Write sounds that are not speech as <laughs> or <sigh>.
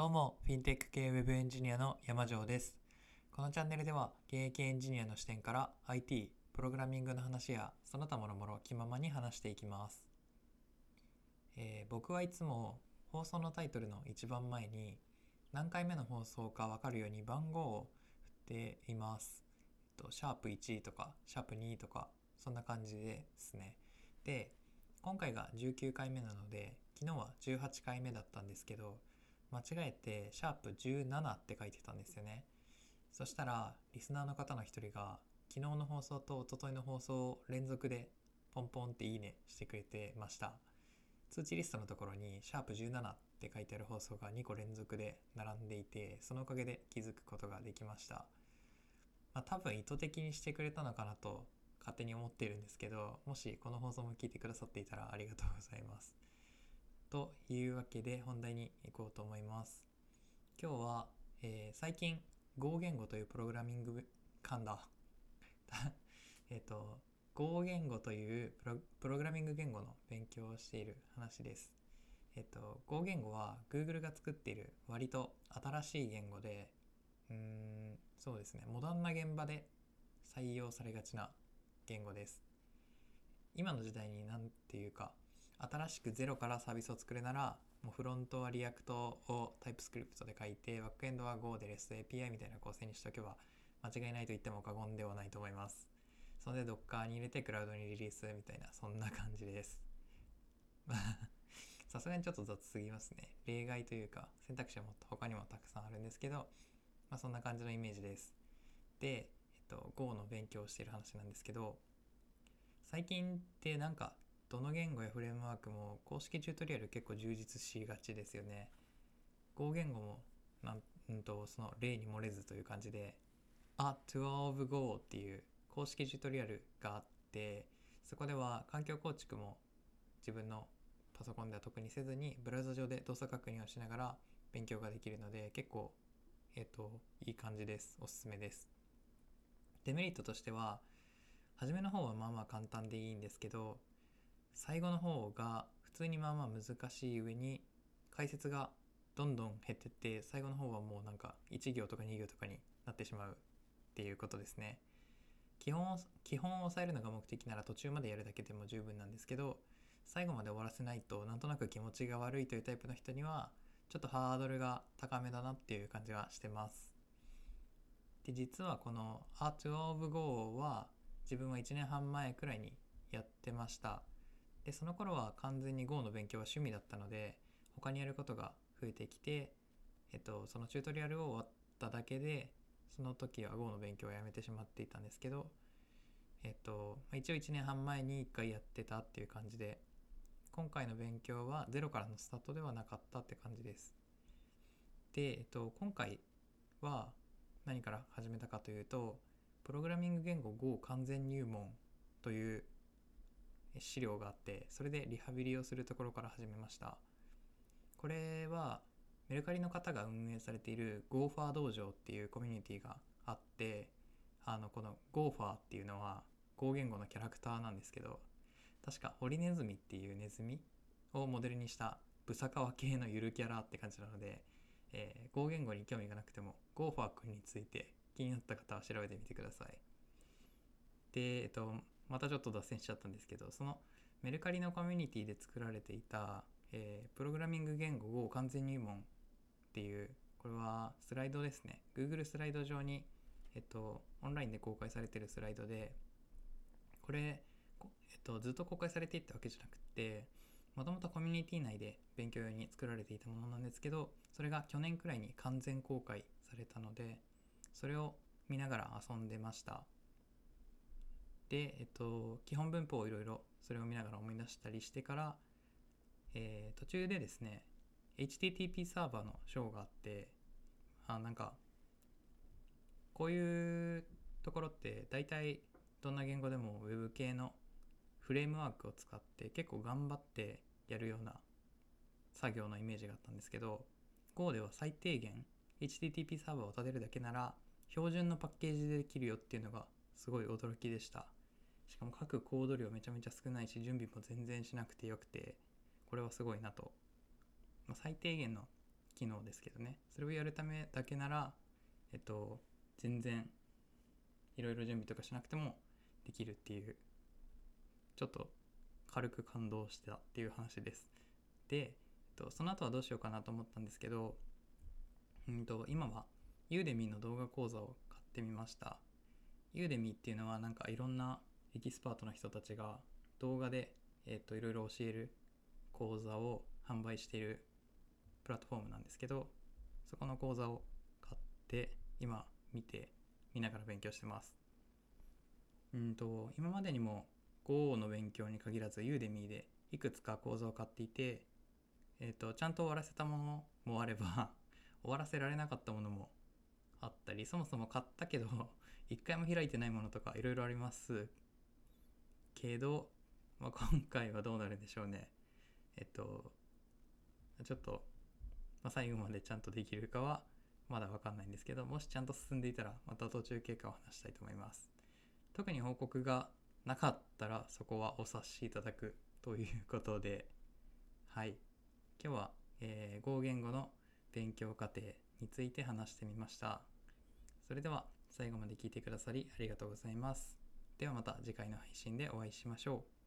どうも、フィンテック系ウェブエンジニアの山城です。このチャンネルでは、現役エンジニアの視点から IT、プログラミングの話や、その他もろもろ気ままに話していきます。えー僕はいつも放送のタイトルの一番前に、何回目の放送かわかるように番号を振っています。えっと、シャープ1とか、シャープ2とか、そんな感じですね。で、今回が19回目なので、昨日は18回目だったんですけど、間違えてシャープ17って書いてたんですよね。そしたらリスナーの方の一人が昨日の放送と一昨日の放送を連続でポンポンっていいねしてくれてました。通知リストのところにシャープ17って書いてある放送が2個連続で並んでいてそのおかげで気づくことができました。まあ、多分意図的にしてくれたのかなと勝手に思ってるんですけどもしこの放送も聞いてくださっていたらありがとうございます。というわけで本題に行こうと思います。今日は、えー最近 Go 言語というプログラミング噛んだ <laughs> えっと Go 言語というプログラミング言語の勉強をしている話です。えっと Go 言語は Google が作っている割と新しい言語でうーんそうですねモダンな現場で採用されがちな言語です。今の時代に何ていうか新しくゼロからサービスを作るならもうフロントは React を TypeScript で書いてバックエンドは Go で REST API みたいな構成にしておけば間違いないと言っても過言ではないと思います。それで Docker に入れてクラウドにリリースみたいなそんな感じです。<laughs> さすがにちょっと雑すぎますね。例外というか選択肢はもっと他にもたくさんあるんですけどまあそんな感じのイメージです。で、えっと、Go の勉強をしている話なんですけど最近ってなんかどの言語やフレームワークも公式チュートリアル結構充実しがちですよね。Go 言語もなんとその例に漏れずという感じで「A Tour of Go」っていう公式チュートリアルがあってそこでは環境構築も自分のパソコンでは特にせずにブラウザ上で動作確認をしながら勉強ができるので結構えっ、といい感じですおすすめですデメリットとしては初めの方はまあまあ簡単でいいんですけど最後の方が普通にまあまあ難しい上に解説がどんどん減ってって最後の方はもうなんか1行とか2行とかになってしまうっていうことですね。基本を基本を抑えるのが目的なら途中までやるだけでも十分なんですけど最後まで終わらせないとなんとなく気持ちが悪いというタイプの人にはちょっとハードルが高めだなっていう感じはしてます。で実はこの Art of Go は自分は1年半前くらいにやってました。でその頃は完全に Go の勉強は趣味だったので他にやることが増えてきて、えっと、そのチュートリアルを終わっただけでその時は Go の勉強をやめてしまっていたんですけど、えっと、一応1年半前に1回やってたっていう感じで今回の勉強はゼロからのスタートではなかったって感じです。で、えっと、今回は何から始めたかというとプログラミング言語 Go 完全入門という資料があってそれでリハビリをするところから始めました。これはメルカリの方が運営されている GoFar 道場っていうコミュニティがあってあのこの GoFar っていうのは Go 言語のキャラクターなんですけど確かオリネズミっていうネズミをモデルにしたブサカワ系のゆるキャラって感じなので、えー、言語に興味がなくても GoFar 君について気になった方は調べてみてください。でえっとまたちょっと脱線しちゃったんですけどそのメルカリのコミュニティで作られていた、えープログラミング言語を完全入門っていうこれはスライドですね。Google スライド上に、えっと、オンラインで公開されてるスライドでこれ、えっと、ずっと公開されていったわけじゃなくてもともとコミュニティ内で勉強用に作られていたものなんですけどそれが去年くらいに完全公開されたのでそれを見ながら遊んでました。で、えっと、基本文法をいろいろそれを見ながら思い出したりしてから、えー途中でですね HTTP サーバーの章があってあなんかこういうところって大体どんな言語でも Web 系のフレームワークを使って結構頑張ってやるような作業のイメージがあったんですけど Go では最低限 HTTP サーバーを立てるだけなら標準のパッケージでできるよっていうのがすごい驚きでした。しかも書くコード量めちゃめちゃ少ないし準備も全然しなくてよくてこれはすごいなと、まあ、最低限の機能ですけどね。それをやるためだけならえっと全然いろいろ準備とかしなくてもできるっていうちょっと軽く感動してたっていう話です。で、えっと、その後はどうしようかなと思ったんですけど、うんと、今はユーデミーの動画講座を買ってみました。Udemy っていうのはなんかいろんなエキスパートの人たちが動画で、えっと、いろいろ教える講座を販売しているプラットフォームなんですけどそこの講座を買って今見て見ながら勉強してます。うんと今までにも Go の勉強に限らず Udemy でいくつか講座を買っていて、えーと、ちゃんと終わらせたものもあれば <laughs> 終わらせられなかったものもあったりそもそも買ったけど一回も開いてないものとかいろいろあります。けど、まあ、今回はどうなるんでしょうね。えっとちょっと、まあ、最後までちゃんとできるかはまだ分かんないんですけどもしちゃんと進んでいたらまた途中経過を話したいと思います。特に報告がなかったらそこはお察しいただくということではい。今日は、えー、Go 言語の勉強過程について話してみました。それでは最後まで聞いてくださりありがとうございます。ではまた次回の配信でお会いしましょう。